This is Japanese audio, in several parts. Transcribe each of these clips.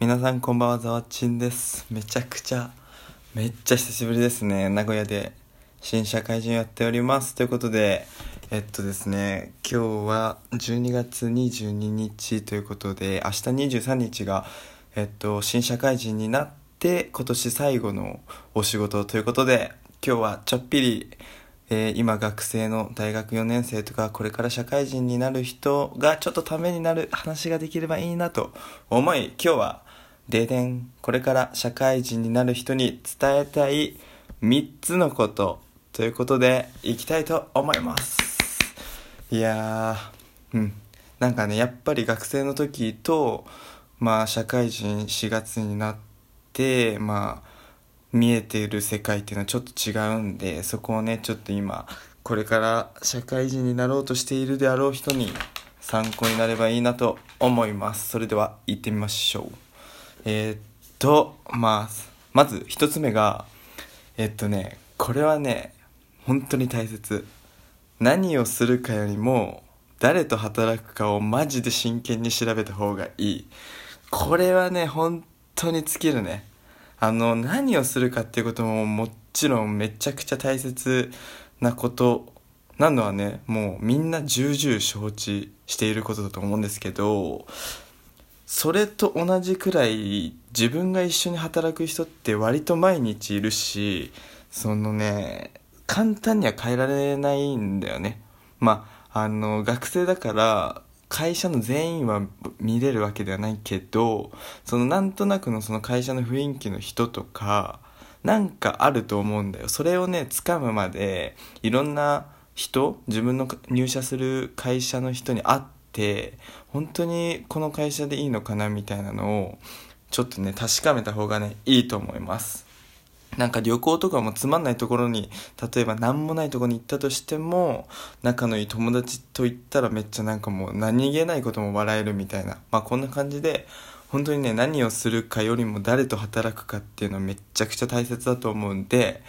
皆さんこんばんはざわちんです。めちゃくちゃめっちゃ久しぶりですね。名古屋で新社会人やっております。ということでえっとですね今日は12月22日ということで明日23日がえっと新社会人になって今年最後のお仕事ということで今日はちょっぴりえー今学生の大学4年生とかこれから社会人になる人がちょっとためになる話ができればいいなと思い今日はででんこれから社会人になる人に伝えたい3つのことということでいきたいと思います。いやうん。なんかねやっぱり学生の時とまあ社会人4月になってまあ見えている世界っていうのはちょっと違うんでそこをねちょっと今これから社会人になろうとしているであろう人に参考になればいいなと思います。それでは行ってみましょう。えーっとまあまず一つ目がえっとねこれはね本当に大切。何をするかよりも誰と働くかをマジで真剣に調べた方がいい。これはね本当に尽きるね。あの何をするかっていうことももちろんめちゃくちゃ大切なことなのはねもうみんな重々承知していることだと思うんですけどそれと同じくらい自分が一緒に働く人って割と毎日いるしそのね簡単には変えられないんだよね。まああの学生だから会社の全員は見れるわけではないけどそのなんとなくのその会社の雰囲気の人とかなんかあると思うんだよ。それをね掴むまでいろんな人自分の入社する会社の人に会って本当にこの会社でいいのかなみたいなのをちょっとね確かめた方がねいいと思います。なんか旅行とかもつまんないところに例えば何もないところに行ったとしても仲のいい友達と行ったらめっちゃなんかもう何気ないことも笑えるみたいなまあこんな感じで本当にね何をするかよりも誰と働くかっていうのはめちゃくちゃ大切だと思うんで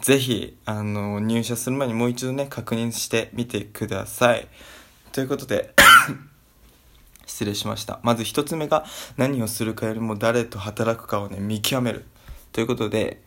ぜひあの入社する前にもう一度ね確認してみてください。ということで 失礼しました。まず一つ目が何をするかよりも誰と働くかをね見極める。ということで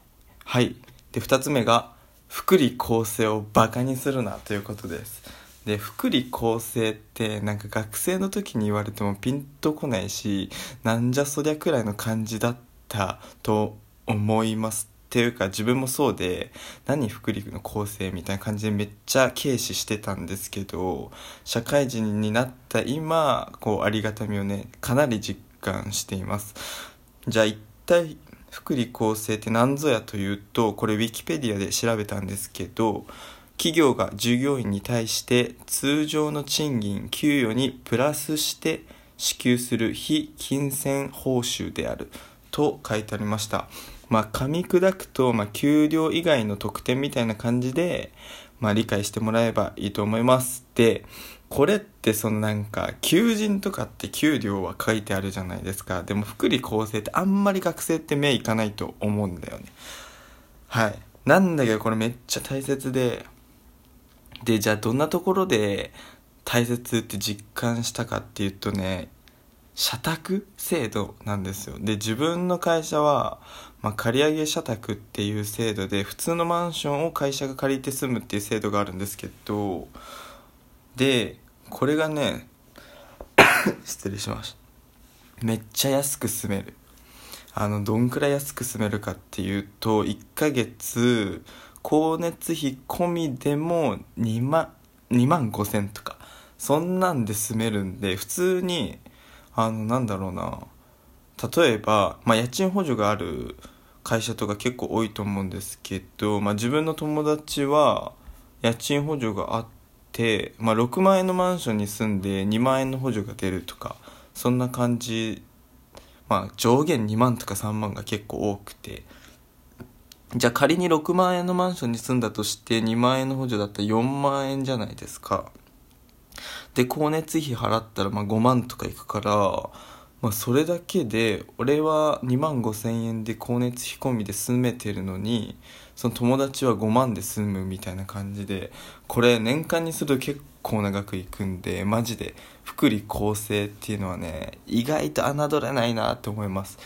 はい。で2つ目が福利厚生をバカにするなということです。で福利厚生ってなんか学生の時に言われてもピンとこないしなんじゃそりゃくらいの感じだったと思いますっていうか自分もそうで何福利の厚生みたいな感じでめっちゃ軽視してたんですけど社会人になった今こうありがたみをねかなり実感しています。じゃあ一体福利厚生って何ぞやというとこれウィキペディアで調べたんですけど企業が従業員に対して通常の賃金給与にプラスして支給する非金銭報酬であると書いてありました。まあ噛み砕くと、まあ、給料以外の特典みたいな感じで、まあ、理解してもらえばいいと思います。でこれってそのなんか求人とかって給料は書いてあるじゃないですか。でも福利厚生ってあんまり学生って目いかないと思うんだよね。はい。なんだけどこれめっちゃ大切で。でじゃあどんなところで大切って実感したかっていうとね社宅制度なんですよ。で自分の会社は、まあ、借り上げ社宅っていう制度で普通のマンションを会社が借りて住むっていう制度があるんですけどでこれがね 失礼しましためっちゃ安く住める。あのどんくらい安く住めるかっていうと1ヶ月光熱費込みでも2万2万5千とか。そんなんで住めるんで普通にあのなんだろうな。例えば、まあ、家賃補助がある会社とか結構多いと思うんですけど、まあ、自分の友達は家賃補助があって、まあ、6万円のマンションに住んで2万円の補助が出るとかそんな感じ。まあ上限2万とか3万が結構多くて。じゃあ仮に6万円のマンションに住んだとして2万円の補助だったら4万円じゃないですか。で光熱費払ったらま5万とかいくから、まあ、それだけで俺は2万5千円で光熱費込みで住めてるのにその友達は5万で住むみたいな感じでこれ年間にすると結構長くいくんでマジで福利厚生っていうのはね意外と侮れないなって思います。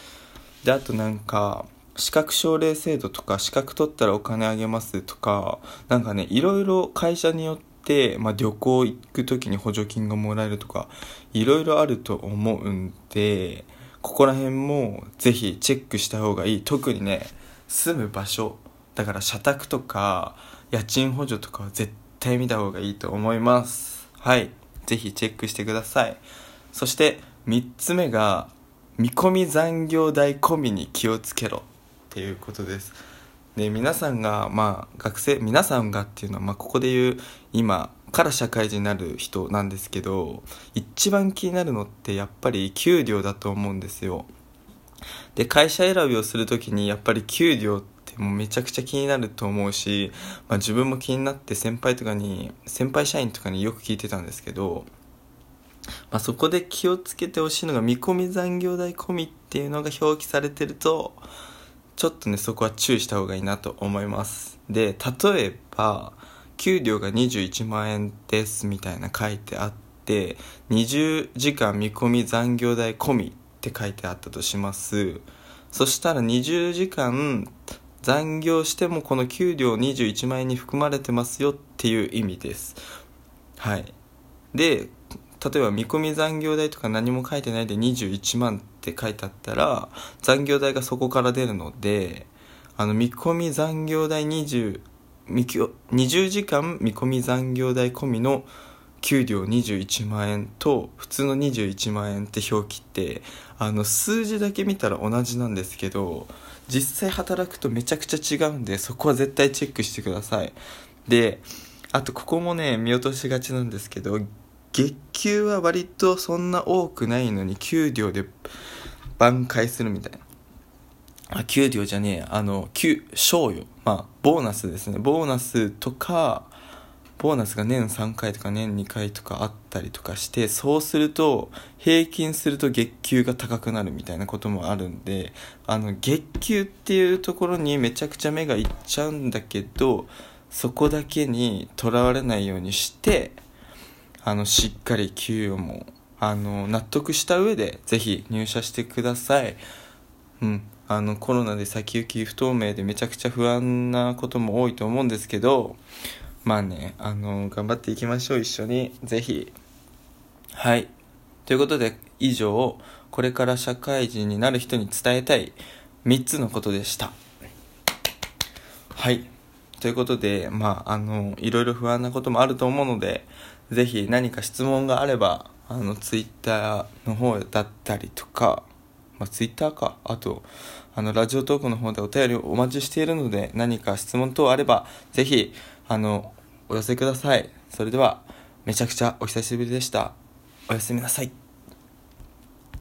であとなんか資格奨励制度とか資格取ったらお金あげますとかなんかねいろいろ会社によって、まあ、旅行行く時に補助金がもらえるとかいろいろあると思うんでここら辺もぜひチェックした方がいい。特にね住む場所だから社宅とか家賃補助とかは絶対見た方がいいと思います。はい。ぜひチェックしてください。そして3つ目が見込み残業代込みに気をつけろ。っていうことです。で皆さんがまあ学生皆さんがっていうのは、まあ、ここで言う今から社会人になる人なんですけど一番気になるのってやっぱり給料だと思うんですよ。で会社選びをする時にやっぱり給料ってもうめちゃくちゃ気になると思うし、まあ、自分も気になって先輩とかに先輩社員とかによく聞いてたんですけど、まあ、そこで気をつけてほしいのが見込み残業代込みっていうのが表記されてるとちょっとねそこは注意した方がいいなと思います。で例えば給料が21万円ですみたいな書いてあって20時間見込み残業代込みって書いてあったとします。そしたら20時間残業してもこの給料21万円に含まれてますよっていう意味です。はい。で例えば見込み残業代とか何も書いてないで21万って書いてあったら残業代がそこから出るのであの見込み残業代20 20時間見込み残業代込みの給料21万円と普通の21万円って表記ってあの数字だけ見たら同じなんですけど実際働くとめちゃくちゃ違うんでそこは絶対チェックしてください。であとここもね見落としがちなんですけど月給は割とそんな多くないのに給料で挽回するみたいな。あ給料じゃねえあの給賞与。まあボーナスですね。ボーナスとかボーナスが年3回とか年2回とかあったりとかしてそうすると平均すると月給が高くなるみたいなこともあるんであの月給っていうところにめちゃくちゃ目がいっちゃうんだけどそこだけにとらわれないようにしてあのしっかり給与もあの納得した上でぜひ入社してください。うんあのコロナで先行き不透明でめちゃくちゃ不安なことも多いと思うんですけどまあねあの頑張っていきましょう一緒に。ぜひ。はい。ということで以上これから社会人になる人に伝えたい3つのことでした。はい。ということでまああのいろいろ不安なこともあると思うのでぜひ何か質問があればあのツイッターの方だったりとかまあ、ツイッターか。あと、あの、ラジオトークの方でお便りをお待ちしているので、何か質問等あれば、ぜひ、あの、お寄せください。それでは、めちゃくちゃお久しぶりでした。おやすみなさい。